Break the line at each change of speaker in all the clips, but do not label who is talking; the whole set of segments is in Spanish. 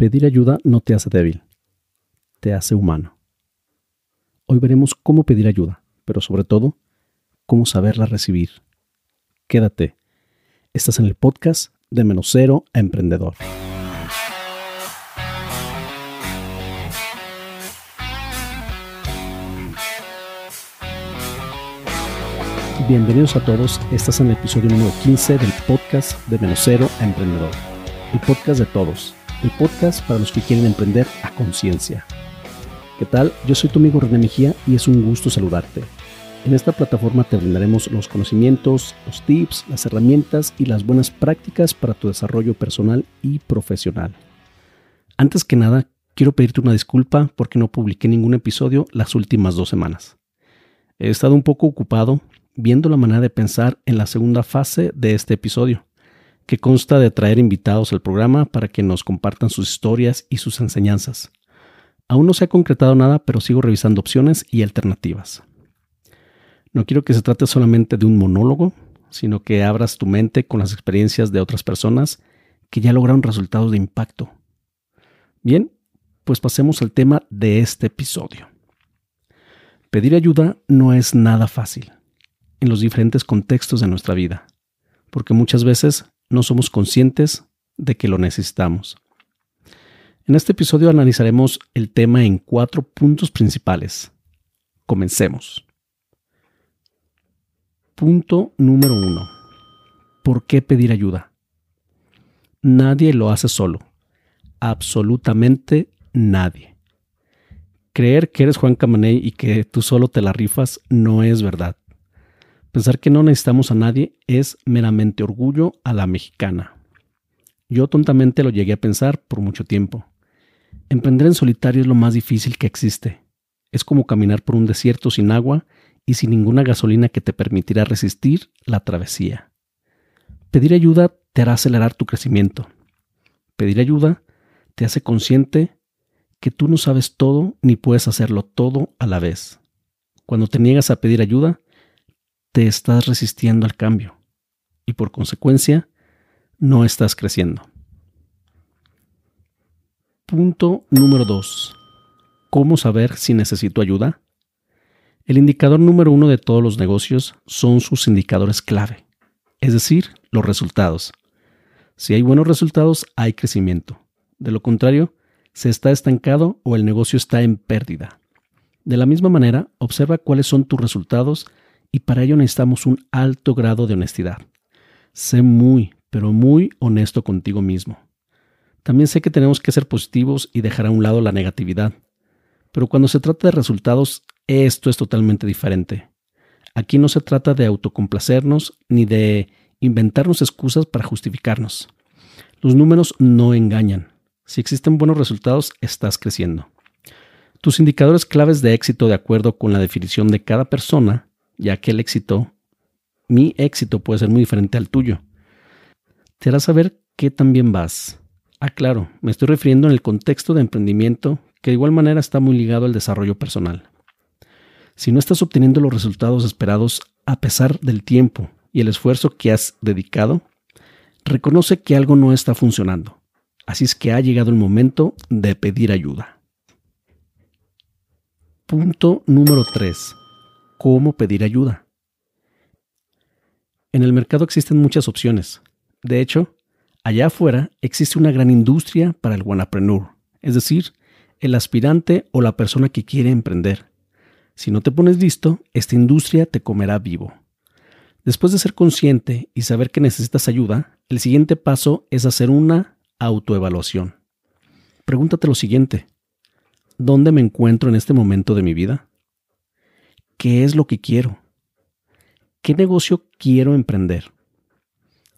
Pedir ayuda no te hace débil, te hace humano. Hoy veremos cómo pedir ayuda, pero sobre todo, cómo saberla recibir. Quédate. Estás en el podcast de Menos Cero a Emprendedor. Bienvenidos a todos, estás en el episodio número 15 del podcast de Menos Cero a Emprendedor. El podcast de todos el podcast para los que quieren emprender a conciencia. ¿Qué tal? Yo soy tu amigo René Mejía y es un gusto saludarte. En esta plataforma te brindaremos los conocimientos, los tips, las herramientas y las buenas prácticas para tu desarrollo personal y profesional. Antes que nada, quiero pedirte una disculpa porque no publiqué ningún episodio las últimas dos semanas. He estado un poco ocupado viendo la manera de pensar en la segunda fase de este episodio que consta de traer invitados al programa para que nos compartan sus historias y sus enseñanzas. Aún no se ha concretado nada, pero sigo revisando opciones y alternativas. No quiero que se trate solamente de un monólogo, sino que abras tu mente con las experiencias de otras personas que ya lograron resultados de impacto. Bien, pues pasemos al tema de este episodio. Pedir ayuda no es nada fácil en los diferentes contextos de nuestra vida, porque muchas veces no somos conscientes de que lo necesitamos. En este episodio analizaremos el tema en cuatro puntos principales. Comencemos. Punto número uno. ¿Por qué pedir ayuda? Nadie lo hace solo. Absolutamente nadie. Creer que eres Juan Camaney y que tú solo te la rifas no es verdad. Pensar que no necesitamos a nadie es meramente orgullo a la mexicana. Yo tontamente lo llegué a pensar por mucho tiempo. Emprender en solitario es lo más difícil que existe. Es como caminar por un desierto sin agua y sin ninguna gasolina que te permitirá resistir la travesía. Pedir ayuda te hará acelerar tu crecimiento. Pedir ayuda te hace consciente que tú no sabes todo ni puedes hacerlo todo a la vez. Cuando te niegas a pedir ayuda, te estás resistiendo al cambio y por consecuencia no estás creciendo. Punto número 2. ¿Cómo saber si necesito ayuda? El indicador número uno de todos los negocios son sus indicadores clave, es decir, los resultados. Si hay buenos resultados, hay crecimiento. De lo contrario, se está estancado o el negocio está en pérdida. De la misma manera, observa cuáles son tus resultados y para ello necesitamos un alto grado de honestidad. Sé muy, pero muy honesto contigo mismo. También sé que tenemos que ser positivos y dejar a un lado la negatividad. Pero cuando se trata de resultados, esto es totalmente diferente. Aquí no se trata de autocomplacernos ni de inventarnos excusas para justificarnos. Los números no engañan. Si existen buenos resultados, estás creciendo. Tus indicadores claves de éxito de acuerdo con la definición de cada persona ya que el éxito, mi éxito puede ser muy diferente al tuyo. Te hará saber qué también vas. Ah, claro, me estoy refiriendo en el contexto de emprendimiento, que de igual manera está muy ligado al desarrollo personal. Si no estás obteniendo los resultados esperados a pesar del tiempo y el esfuerzo que has dedicado, reconoce que algo no está funcionando. Así es que ha llegado el momento de pedir ayuda. Punto número 3 cómo pedir ayuda. En el mercado existen muchas opciones. De hecho, allá afuera existe una gran industria para el wanapreneur, es decir, el aspirante o la persona que quiere emprender. Si no te pones listo, esta industria te comerá vivo. Después de ser consciente y saber que necesitas ayuda, el siguiente paso es hacer una autoevaluación. Pregúntate lo siguiente. ¿Dónde me encuentro en este momento de mi vida? ¿Qué es lo que quiero? ¿Qué negocio quiero emprender?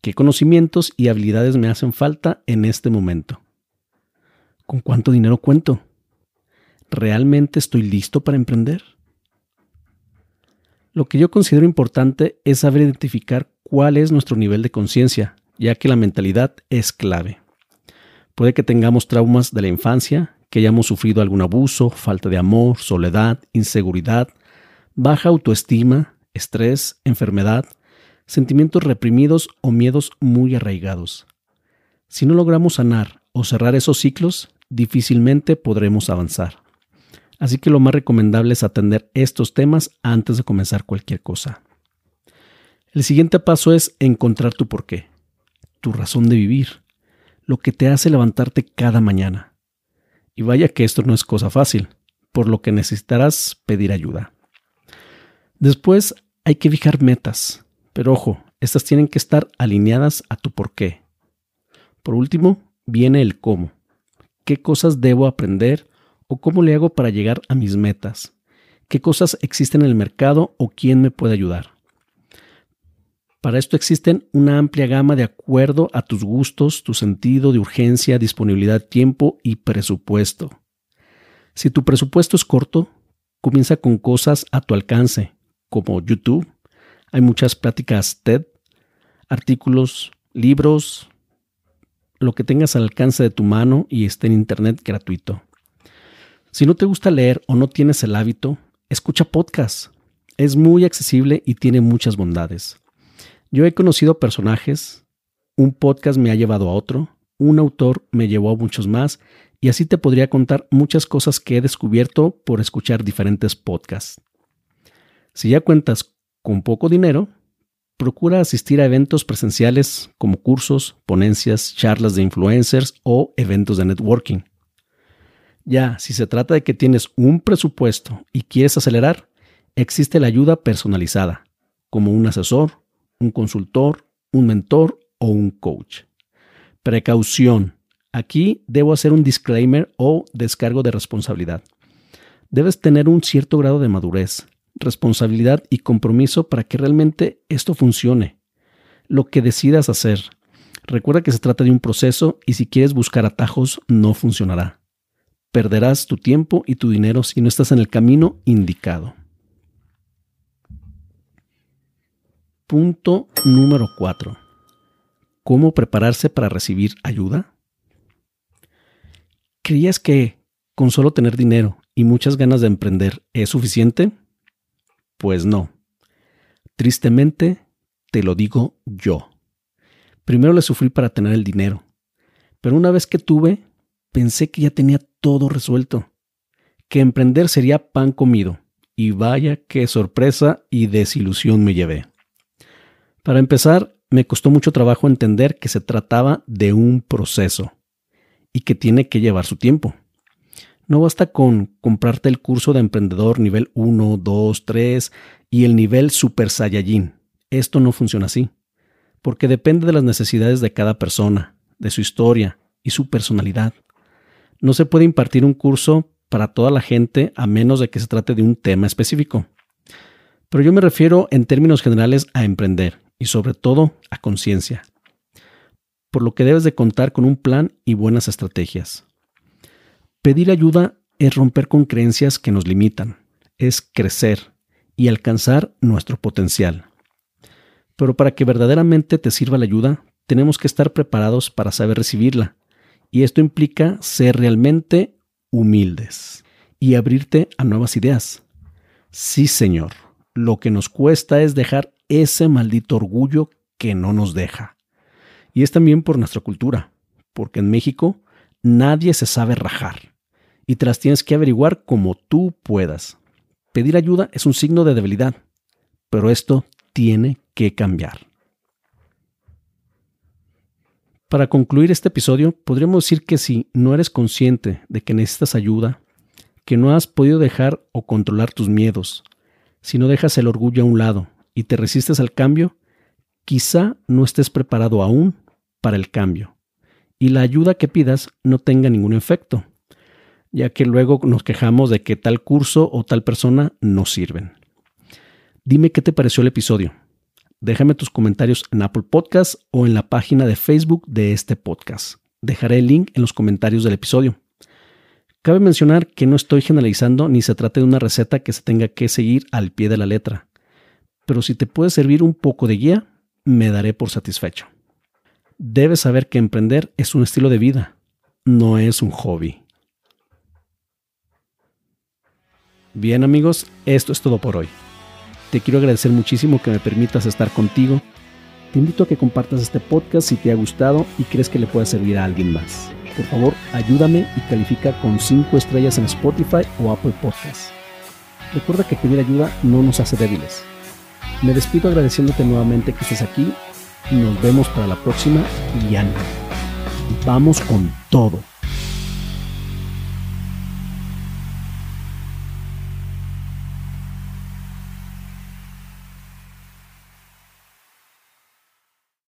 ¿Qué conocimientos y habilidades me hacen falta en este momento? ¿Con cuánto dinero cuento? ¿Realmente estoy listo para emprender? Lo que yo considero importante es saber identificar cuál es nuestro nivel de conciencia, ya que la mentalidad es clave. Puede que tengamos traumas de la infancia, que hayamos sufrido algún abuso, falta de amor, soledad, inseguridad, baja autoestima, estrés, enfermedad, sentimientos reprimidos o miedos muy arraigados. Si no logramos sanar o cerrar esos ciclos, difícilmente podremos avanzar. Así que lo más recomendable es atender estos temas antes de comenzar cualquier cosa. El siguiente paso es encontrar tu porqué, tu razón de vivir, lo que te hace levantarte cada mañana. Y vaya que esto no es cosa fácil, por lo que necesitarás pedir ayuda. Después hay que fijar metas, pero ojo, estas tienen que estar alineadas a tu porqué. Por último, viene el cómo. ¿Qué cosas debo aprender o cómo le hago para llegar a mis metas? ¿Qué cosas existen en el mercado o quién me puede ayudar? Para esto existen una amplia gama de acuerdo a tus gustos, tu sentido de urgencia, disponibilidad, tiempo y presupuesto. Si tu presupuesto es corto, comienza con cosas a tu alcance, como YouTube. Hay muchas pláticas TED, artículos, libros, lo que tengas al alcance de tu mano y esté en Internet gratuito. Si no te gusta leer o no tienes el hábito, escucha podcast. Es muy accesible y tiene muchas bondades. Yo he conocido personajes, un podcast me ha llevado a otro, un autor me llevó a muchos más y así te podría contar muchas cosas que he descubierto por escuchar diferentes podcasts. Si ya cuentas con poco dinero, procura asistir a eventos presenciales como cursos, ponencias, charlas de influencers o eventos de networking. Ya, si se trata de que tienes un presupuesto y quieres acelerar, existe la ayuda personalizada, como un asesor, un consultor, un mentor o un coach. Precaución. Aquí debo hacer un disclaimer o descargo de responsabilidad. Debes tener un cierto grado de madurez, responsabilidad y compromiso para que realmente esto funcione. Lo que decidas hacer. Recuerda que se trata de un proceso y si quieres buscar atajos no funcionará. Perderás tu tiempo y tu dinero si no estás en el camino indicado. Punto número 4. ¿Cómo prepararse para recibir ayuda? ¿Creías que con solo tener dinero y muchas ganas de emprender es suficiente? Pues no. Tristemente, te lo digo yo. Primero le sufrí para tener el dinero, pero una vez que tuve, pensé que ya tenía todo resuelto, que emprender sería pan comido, y vaya qué sorpresa y desilusión me llevé. Para empezar, me costó mucho trabajo entender que se trataba de un proceso y que tiene que llevar su tiempo. No basta con comprarte el curso de emprendedor nivel 1, 2, 3 y el nivel Super Saiyajin. Esto no funciona así, porque depende de las necesidades de cada persona, de su historia y su personalidad. No se puede impartir un curso para toda la gente a menos de que se trate de un tema específico. Pero yo me refiero en términos generales a emprender y sobre todo a conciencia, por lo que debes de contar con un plan y buenas estrategias. Pedir ayuda es romper con creencias que nos limitan, es crecer y alcanzar nuestro potencial. Pero para que verdaderamente te sirva la ayuda, tenemos que estar preparados para saber recibirla, y esto implica ser realmente humildes y abrirte a nuevas ideas. Sí, Señor, lo que nos cuesta es dejar ese maldito orgullo que no nos deja. Y es también por nuestra cultura, porque en México nadie se sabe rajar y te las tienes que averiguar como tú puedas. Pedir ayuda es un signo de debilidad, pero esto tiene que cambiar. Para concluir este episodio, podríamos decir que si no eres consciente de que necesitas ayuda, que no has podido dejar o controlar tus miedos, si no dejas el orgullo a un lado y te resistes al cambio, quizá no estés preparado aún para el cambio y la ayuda que pidas no tenga ningún efecto, ya que luego nos quejamos de que tal curso o tal persona no sirven. Dime qué te pareció el episodio. Déjame tus comentarios en Apple Podcasts o en la página de Facebook de este podcast. Dejaré el link en los comentarios del episodio. Cabe mencionar que no estoy generalizando ni se trata de una receta que se tenga que seguir al pie de la letra pero si te puede servir un poco de guía, me daré por satisfecho. Debes saber que emprender es un estilo de vida, no es un hobby. Bien amigos, esto es todo por hoy. Te quiero agradecer muchísimo que me permitas estar contigo. Te invito a que compartas este podcast si te ha gustado y crees que le pueda servir a alguien más. Por favor, ayúdame y califica con 5 estrellas en Spotify o Apple Podcasts. Recuerda que pedir ayuda no nos hace débiles. Me despido agradeciéndote nuevamente que estés aquí nos vemos para la próxima y. Vamos con todo.